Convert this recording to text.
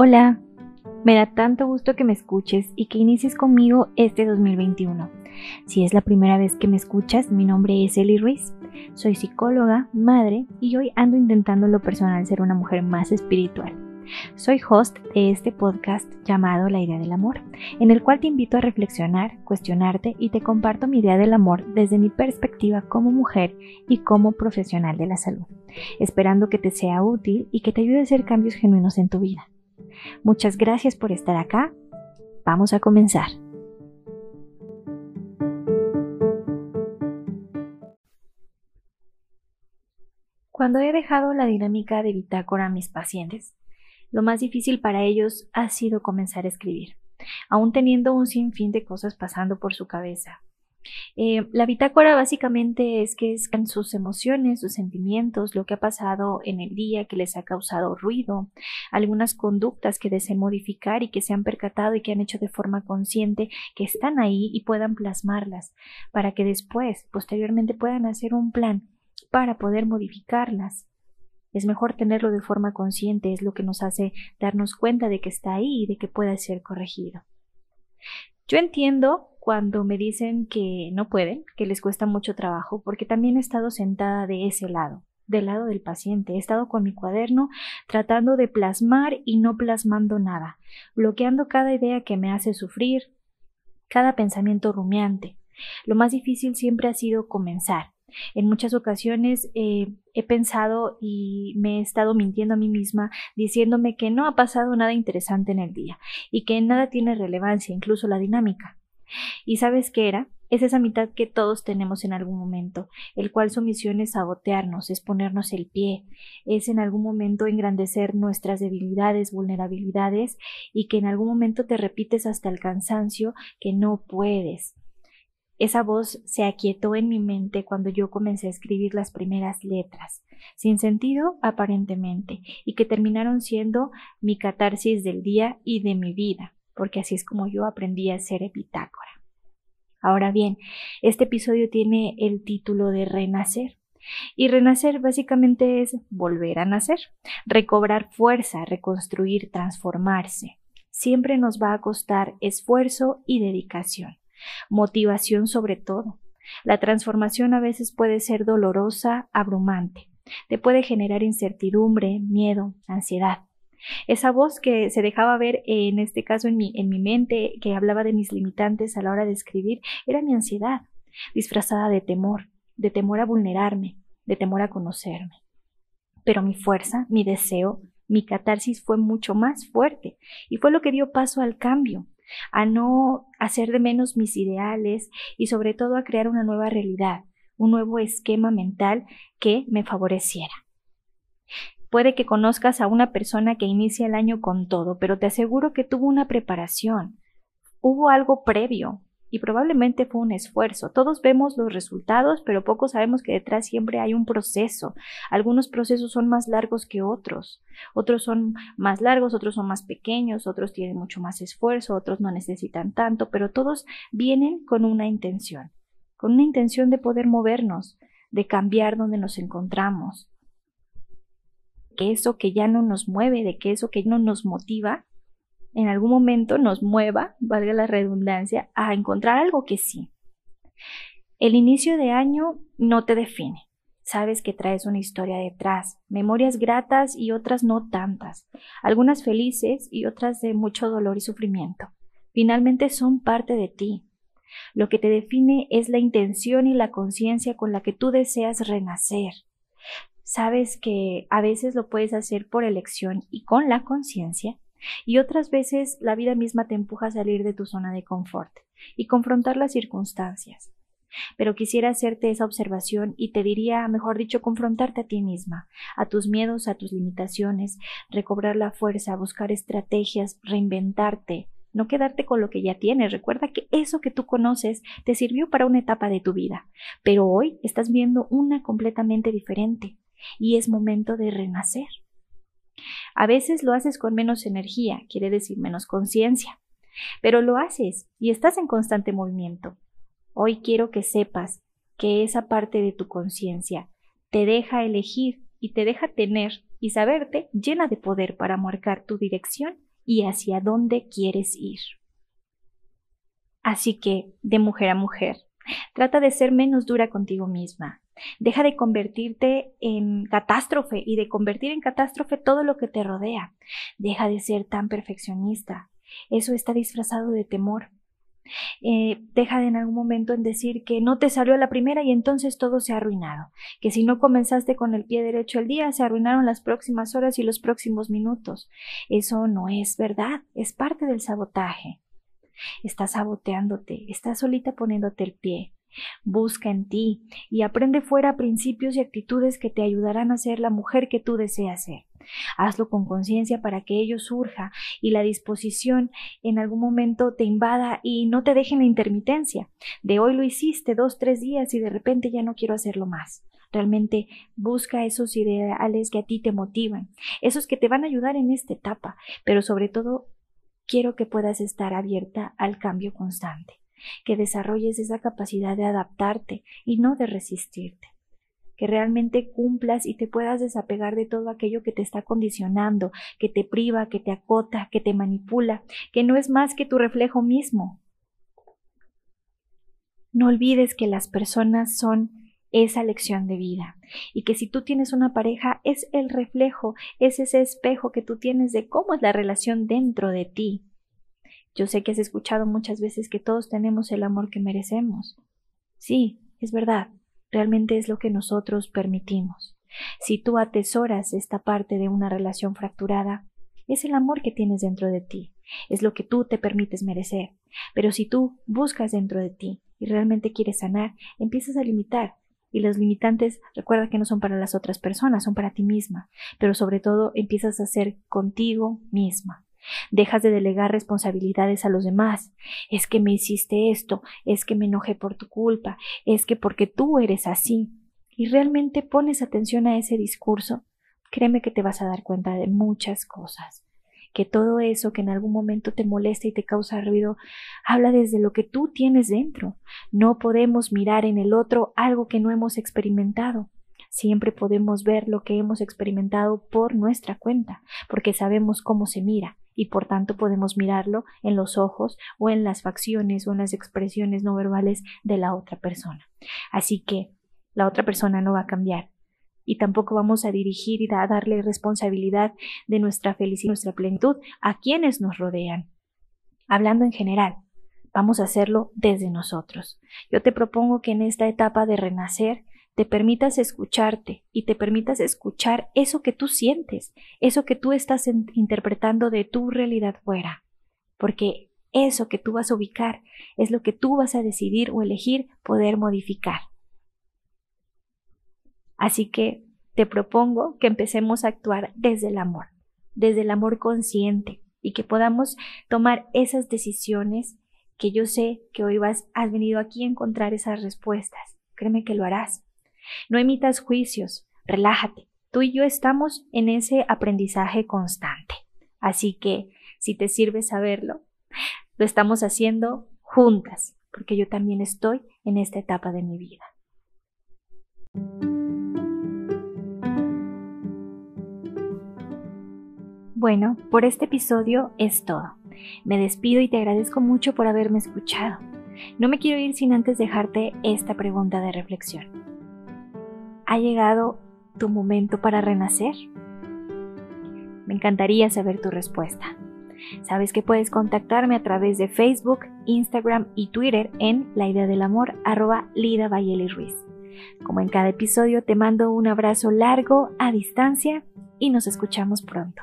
Hola, me da tanto gusto que me escuches y que inicies conmigo este 2021. Si es la primera vez que me escuchas, mi nombre es Eli Ruiz. Soy psicóloga, madre y hoy ando intentando en lo personal ser una mujer más espiritual. Soy host de este podcast llamado La idea del amor, en el cual te invito a reflexionar, cuestionarte y te comparto mi idea del amor desde mi perspectiva como mujer y como profesional de la salud, esperando que te sea útil y que te ayude a hacer cambios genuinos en tu vida. Muchas gracias por estar acá. Vamos a comenzar. Cuando he dejado la dinámica de bitácora a mis pacientes, lo más difícil para ellos ha sido comenzar a escribir, aún teniendo un sinfín de cosas pasando por su cabeza. Eh, la bitácora básicamente es que es sus emociones, sus sentimientos, lo que ha pasado en el día que les ha causado ruido, algunas conductas que deseen modificar y que se han percatado y que han hecho de forma consciente que están ahí y puedan plasmarlas para que después, posteriormente, puedan hacer un plan para poder modificarlas. Es mejor tenerlo de forma consciente, es lo que nos hace darnos cuenta de que está ahí y de que pueda ser corregido. Yo entiendo cuando me dicen que no pueden, que les cuesta mucho trabajo, porque también he estado sentada de ese lado, del lado del paciente. He estado con mi cuaderno tratando de plasmar y no plasmando nada, bloqueando cada idea que me hace sufrir, cada pensamiento rumiante. Lo más difícil siempre ha sido comenzar, en muchas ocasiones eh, he pensado y me he estado mintiendo a mí misma diciéndome que no ha pasado nada interesante en el día y que nada tiene relevancia, incluso la dinámica. ¿Y sabes qué era? Es esa mitad que todos tenemos en algún momento, el cual su misión es sabotearnos, es ponernos el pie, es en algún momento engrandecer nuestras debilidades, vulnerabilidades y que en algún momento te repites hasta el cansancio que no puedes, esa voz se aquietó en mi mente cuando yo comencé a escribir las primeras letras, sin sentido aparentemente, y que terminaron siendo mi catarsis del día y de mi vida, porque así es como yo aprendí a ser epitácora. Ahora bien, este episodio tiene el título de Renacer. Y renacer básicamente es volver a nacer, recobrar fuerza, reconstruir, transformarse. Siempre nos va a costar esfuerzo y dedicación motivación sobre todo. La transformación a veces puede ser dolorosa, abrumante, te puede generar incertidumbre, miedo, ansiedad. Esa voz que se dejaba ver en este caso en mi, en mi mente, que hablaba de mis limitantes a la hora de escribir, era mi ansiedad, disfrazada de temor, de temor a vulnerarme, de temor a conocerme. Pero mi fuerza, mi deseo, mi catarsis fue mucho más fuerte y fue lo que dio paso al cambio, a no hacer de menos mis ideales y sobre todo a crear una nueva realidad, un nuevo esquema mental que me favoreciera. Puede que conozcas a una persona que inicia el año con todo, pero te aseguro que tuvo una preparación, hubo algo previo, y probablemente fue un esfuerzo. Todos vemos los resultados, pero pocos sabemos que detrás siempre hay un proceso. Algunos procesos son más largos que otros. Otros son más largos, otros son más pequeños, otros tienen mucho más esfuerzo, otros no necesitan tanto, pero todos vienen con una intención, con una intención de poder movernos, de cambiar donde nos encontramos. Que eso que ya no nos mueve, de que eso que no nos motiva, en algún momento nos mueva, valga la redundancia, a encontrar algo que sí. El inicio de año no te define. Sabes que traes una historia detrás, memorias gratas y otras no tantas, algunas felices y otras de mucho dolor y sufrimiento. Finalmente son parte de ti. Lo que te define es la intención y la conciencia con la que tú deseas renacer. Sabes que a veces lo puedes hacer por elección y con la conciencia, y otras veces la vida misma te empuja a salir de tu zona de confort y confrontar las circunstancias. Pero quisiera hacerte esa observación y te diría, mejor dicho, confrontarte a ti misma, a tus miedos, a tus limitaciones, recobrar la fuerza, buscar estrategias, reinventarte, no quedarte con lo que ya tienes. Recuerda que eso que tú conoces te sirvió para una etapa de tu vida, pero hoy estás viendo una completamente diferente y es momento de renacer. A veces lo haces con menos energía, quiere decir menos conciencia, pero lo haces y estás en constante movimiento. Hoy quiero que sepas que esa parte de tu conciencia te deja elegir y te deja tener y saberte llena de poder para marcar tu dirección y hacia dónde quieres ir. Así que, de mujer a mujer, trata de ser menos dura contigo misma. Deja de convertirte en catástrofe y de convertir en catástrofe todo lo que te rodea. Deja de ser tan perfeccionista. Eso está disfrazado de temor. Eh, deja de en algún momento en decir que no te salió la primera y entonces todo se ha arruinado, que si no comenzaste con el pie derecho el día, se arruinaron las próximas horas y los próximos minutos. Eso no es verdad, es parte del sabotaje. Estás saboteándote, estás solita poniéndote el pie. Busca en ti y aprende fuera principios y actitudes que te ayudarán a ser la mujer que tú deseas ser. Hazlo con conciencia para que ello surja y la disposición en algún momento te invada y no te deje en la intermitencia. De hoy lo hiciste dos, tres días y de repente ya no quiero hacerlo más. Realmente busca esos ideales que a ti te motivan, esos que te van a ayudar en esta etapa, pero sobre todo quiero que puedas estar abierta al cambio constante, que desarrolles esa capacidad de adaptarte y no de resistirte, que realmente cumplas y te puedas desapegar de todo aquello que te está condicionando, que te priva, que te acota, que te manipula, que no es más que tu reflejo mismo. No olvides que las personas son esa lección de vida y que si tú tienes una pareja es el reflejo, es ese espejo que tú tienes de cómo es la relación dentro de ti. Yo sé que has escuchado muchas veces que todos tenemos el amor que merecemos. Sí, es verdad, realmente es lo que nosotros permitimos. Si tú atesoras esta parte de una relación fracturada, es el amor que tienes dentro de ti, es lo que tú te permites merecer. Pero si tú buscas dentro de ti y realmente quieres sanar, empiezas a limitar, y los limitantes, recuerda que no son para las otras personas, son para ti misma, pero sobre todo empiezas a ser contigo misma. Dejas de delegar responsabilidades a los demás. Es que me hiciste esto, es que me enojé por tu culpa, es que porque tú eres así. Y realmente pones atención a ese discurso, créeme que te vas a dar cuenta de muchas cosas que todo eso que en algún momento te molesta y te causa ruido, habla desde lo que tú tienes dentro. No podemos mirar en el otro algo que no hemos experimentado. Siempre podemos ver lo que hemos experimentado por nuestra cuenta, porque sabemos cómo se mira y por tanto podemos mirarlo en los ojos o en las facciones o en las expresiones no verbales de la otra persona. Así que la otra persona no va a cambiar, y tampoco vamos a dirigir y a darle responsabilidad de nuestra felicidad nuestra plenitud a quienes nos rodean. Hablando en general, vamos a hacerlo desde nosotros. Yo te propongo que en esta etapa de renacer te permitas escucharte y te permitas escuchar eso que tú sientes, eso que tú estás interpretando de tu realidad fuera, porque eso que tú vas a ubicar es lo que tú vas a decidir o elegir poder modificar. Así que te propongo que empecemos a actuar desde el amor, desde el amor consciente y que podamos tomar esas decisiones que yo sé que hoy vas, has venido aquí a encontrar esas respuestas. Créeme que lo harás. No emitas juicios, relájate. Tú y yo estamos en ese aprendizaje constante. Así que, si te sirve saberlo, lo estamos haciendo juntas, porque yo también estoy en esta etapa de mi vida. Bueno, por este episodio es todo. Me despido y te agradezco mucho por haberme escuchado. No me quiero ir sin antes dejarte esta pregunta de reflexión. ¿Ha llegado tu momento para renacer? Me encantaría saber tu respuesta. Sabes que puedes contactarme a través de Facebook, Instagram y Twitter en la idea del amor arroba Lida. Como en cada episodio te mando un abrazo largo a distancia y nos escuchamos pronto.